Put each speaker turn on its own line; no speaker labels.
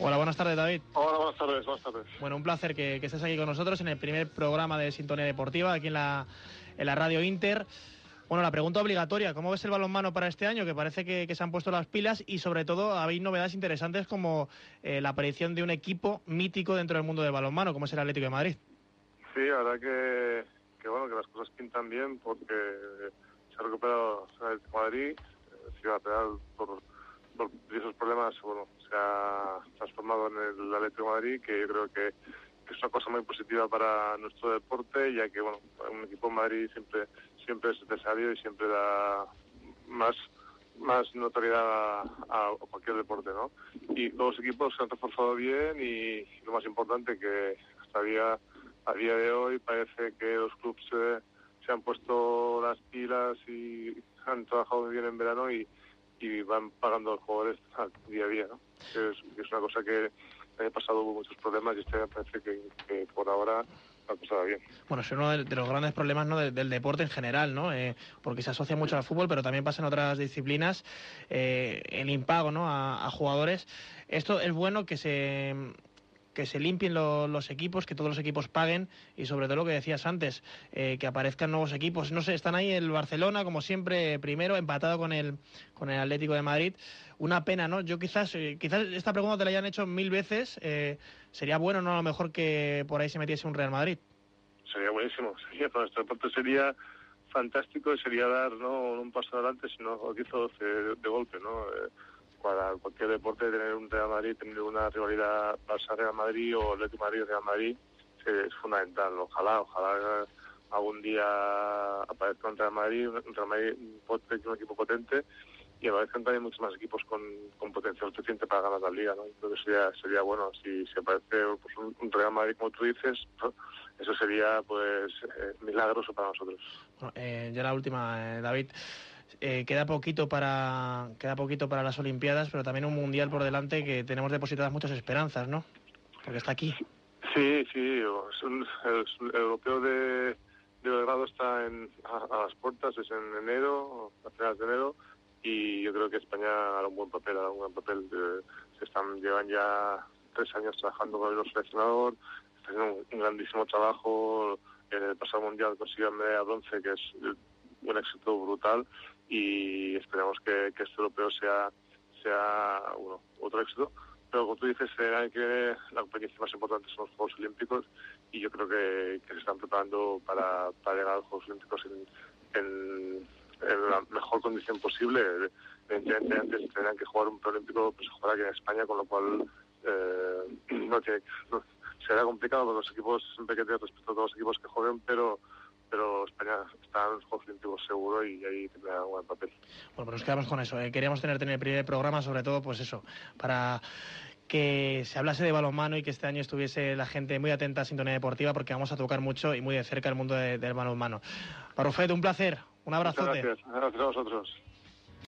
Hola, buenas tardes, David.
Hola, buenas tardes, buenas tardes.
Bueno, un placer que, que estés aquí con nosotros en el primer programa de Sintonía Deportiva, aquí en la, en la Radio Inter. Bueno, la pregunta obligatoria, ¿cómo ves el balonmano para este año? Que parece que, que se han puesto las pilas y sobre todo habéis novedades interesantes como eh, la aparición de un equipo mítico dentro del mundo del balonmano, como es el Atlético de Madrid.
Sí, la verdad que, que bueno, que las cosas pintan bien porque se ha recuperado el Atlético de Madrid, eh, Ciudad Real por, por diversos problemas, bueno, se ha transformado en el Atlético de Madrid, que yo creo que, es una cosa muy positiva para nuestro deporte, ya que bueno, un equipo en Madrid siempre siempre es necesario y siempre da más más notoriedad a, cualquier deporte, ¿no? Y todos los equipos se han reforzado bien y lo más importante que hasta día, a día de hoy parece que los clubes se, se han puesto las pilas y han trabajado bien en verano y, y van pagando a los jugadores al día a día, ¿no? Es, es una cosa que el año pasado muchos problemas y este año parece que, que por ahora bien.
Bueno, es uno de, de los grandes problemas ¿no? del, del deporte en general, ¿no? Eh, porque se asocia mucho al fútbol, pero también pasa en otras disciplinas eh, el impago ¿no? a, a jugadores. Esto es bueno que se que se limpien lo- los equipos, que todos los equipos paguen y sobre todo lo que decías antes, eh, que aparezcan nuevos equipos. No sé, están ahí el Barcelona, como siempre, primero, empatado con el, con el Atlético de Madrid. Una pena, ¿no? Yo quizás, eh, quizás esta pregunta te la hayan hecho mil veces. eh, sería bueno, ¿no? A lo mejor que por ahí se metiese un Real Madrid.
Sería buenísimo, sería para nuestro deporte sería fantástico y sería dar no un paso adelante, sino lo que hizo de, de golpe, ¿no? Cualquier deporte tener un Real Madrid, tener una rivalidad Barça-Real Madrid o Atlético Madrid-Real Madrid es fundamental. Ojalá, ojalá algún día aparezca un Real Madrid, un Real Madrid un equipo potente y aparezcan también muchos más equipos con, con potencial suficiente para ganar la liga, ¿no? Creo sería, sería bueno si se aparece pues, un, Real Madrid como tú dices, eso sería pues eh, milagroso para nosotros.
Eh, ya la última, eh, David. Eh, queda poquito para queda poquito para las Olimpiadas, pero también un mundial por delante que tenemos depositadas muchas esperanzas, ¿no? Porque está aquí.
Sí, sí, el, europeo de, de Belgrado está a, las puertas, es en enero, a finales de enero, y yo creo que España hará un buen papel, hará un buen papel. eh, se están, llevan ya tres años trabajando con el seleccionador, están haciendo un, grandísimo trabajo, en el pasado mundial consiguieron medalla bronce, que es un éxito brutal, y esperamos que, este europeo sea, sea otro éxito. Pero como tú dices, el que la competición más importante son los Juegos Olímpicos y yo creo que, se están preparando para, para llegar a los Juegos Olímpicos en, en, la mejor condición posible. Evidentemente antes tendrán que jugar un preolímpico, pues jugará aquí en España, con lo cual eh, no tiene, no- será complicado porque los equipos, siempre que tener respeto a todos los equipos que jueguen, pero pero España está en los seguro y ahí tendrá un buen papel.
Bueno, pues nos quedamos con eso. eh. Queríamos tenerte en el primer programa, sobre todo, pues eso, para que se hablase de balonmano y que este año estuviese la gente muy atenta a Sintonía Deportiva, porque vamos a tocar mucho y muy de cerca el mundo de- del balonmano. Barrufet, un placer. Un
Muchas
abrazote.
gracias, gracias a vosotros.